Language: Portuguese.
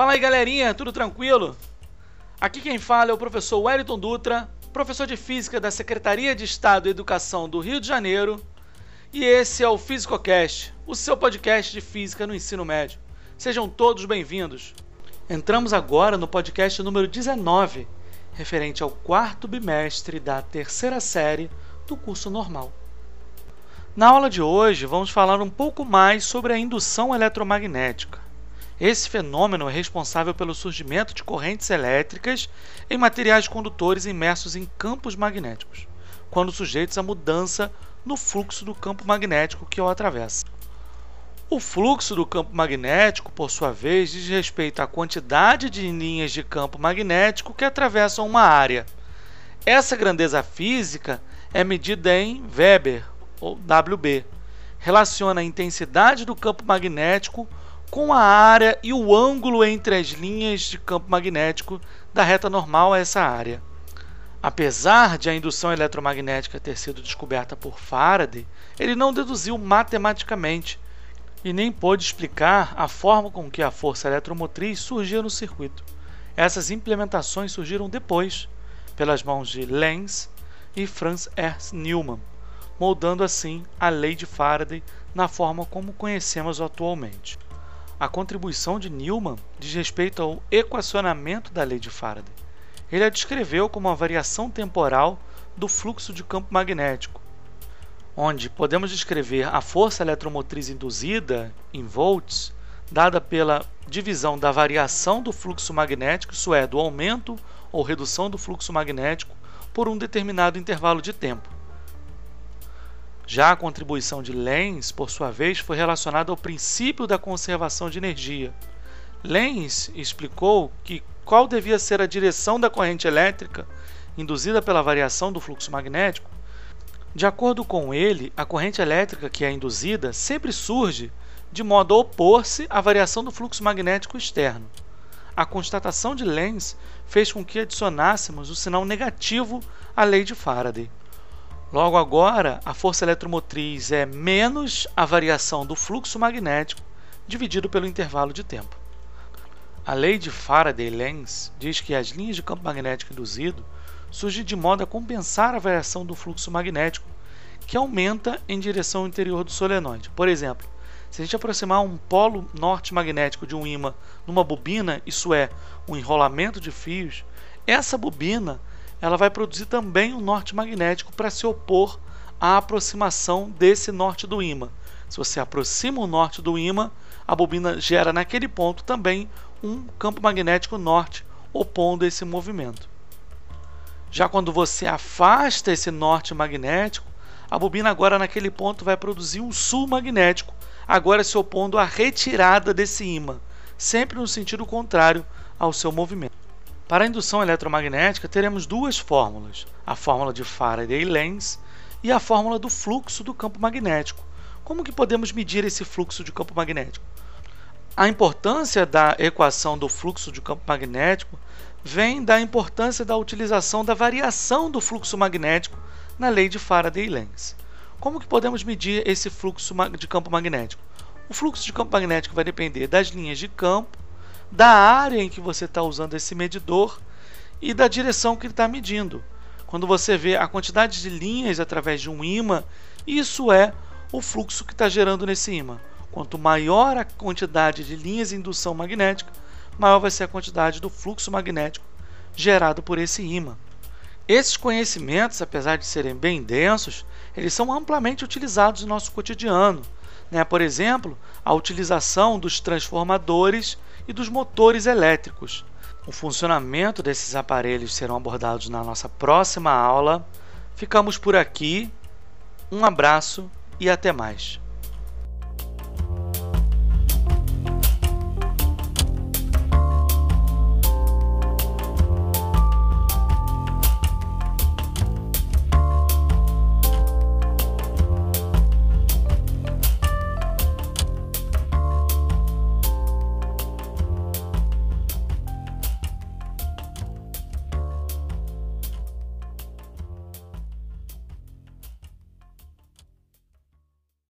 Fala aí galerinha, tudo tranquilo? Aqui quem fala é o professor Wellington Dutra, professor de Física da Secretaria de Estado e Educação do Rio de Janeiro, e esse é o FísicoCast, o seu podcast de Física no ensino médio. Sejam todos bem-vindos. Entramos agora no podcast número 19, referente ao quarto bimestre da terceira série do curso normal. Na aula de hoje, vamos falar um pouco mais sobre a indução eletromagnética. Esse fenômeno é responsável pelo surgimento de correntes elétricas em materiais condutores imersos em campos magnéticos, quando sujeitos à mudança no fluxo do campo magnético que o atravessa. O fluxo do campo magnético, por sua vez, diz respeito à quantidade de linhas de campo magnético que atravessam uma área. Essa grandeza física é medida em Weber, ou WB, relaciona a intensidade do campo magnético com a área e o ângulo entre as linhas de campo magnético da reta normal a essa área. Apesar de a indução eletromagnética ter sido descoberta por Faraday, ele não deduziu matematicamente e nem pôde explicar a forma com que a força eletromotriz surgia no circuito. Essas implementações surgiram depois, pelas mãos de Lenz e Franz Ernst Neumann, moldando assim a lei de Faraday na forma como conhecemos atualmente. A contribuição de Newman diz respeito ao equacionamento da lei de Faraday. Ele a descreveu como uma variação temporal do fluxo de campo magnético, onde podemos descrever a força eletromotriz induzida em volts, dada pela divisão da variação do fluxo magnético, isso é, do aumento ou redução do fluxo magnético, por um determinado intervalo de tempo. Já a contribuição de Lenz, por sua vez, foi relacionada ao princípio da conservação de energia. Lenz explicou que qual devia ser a direção da corrente elétrica induzida pela variação do fluxo magnético. De acordo com ele, a corrente elétrica que é induzida sempre surge de modo a opor-se à variação do fluxo magnético externo. A constatação de Lenz fez com que adicionássemos o sinal negativo à lei de Faraday. Logo agora, a força eletromotriz é menos a variação do fluxo magnético dividido pelo intervalo de tempo. A lei de Faraday-Lenz diz que as linhas de campo magnético induzido surgem de modo a compensar a variação do fluxo magnético, que aumenta em direção ao interior do solenoide. Por exemplo, se a gente aproximar um polo norte magnético de um ímã numa bobina, isso é, um enrolamento de fios, essa bobina ela vai produzir também um norte magnético para se opor à aproximação desse norte do ímã. Se você aproxima o norte do ímã, a bobina gera naquele ponto também um campo magnético norte opondo esse movimento. Já quando você afasta esse norte magnético, a bobina agora naquele ponto vai produzir um sul magnético, agora se opondo à retirada desse ímã, sempre no sentido contrário ao seu movimento. Para a indução eletromagnética, teremos duas fórmulas: a fórmula de Faraday-Lenz e a fórmula do fluxo do campo magnético. Como que podemos medir esse fluxo de campo magnético? A importância da equação do fluxo de campo magnético vem da importância da utilização da variação do fluxo magnético na lei de Faraday-Lenz. Como que podemos medir esse fluxo de campo magnético? O fluxo de campo magnético vai depender das linhas de campo da área em que você está usando esse medidor e da direção que ele está medindo. Quando você vê a quantidade de linhas através de um ímã, isso é o fluxo que está gerando nesse ímã. Quanto maior a quantidade de linhas de indução magnética, maior vai ser a quantidade do fluxo magnético gerado por esse ímã. Esses conhecimentos, apesar de serem bem densos, eles são amplamente utilizados no nosso cotidiano. Né? Por exemplo, a utilização dos transformadores e dos motores elétricos. O funcionamento desses aparelhos serão abordados na nossa próxima aula. Ficamos por aqui. Um abraço e até mais.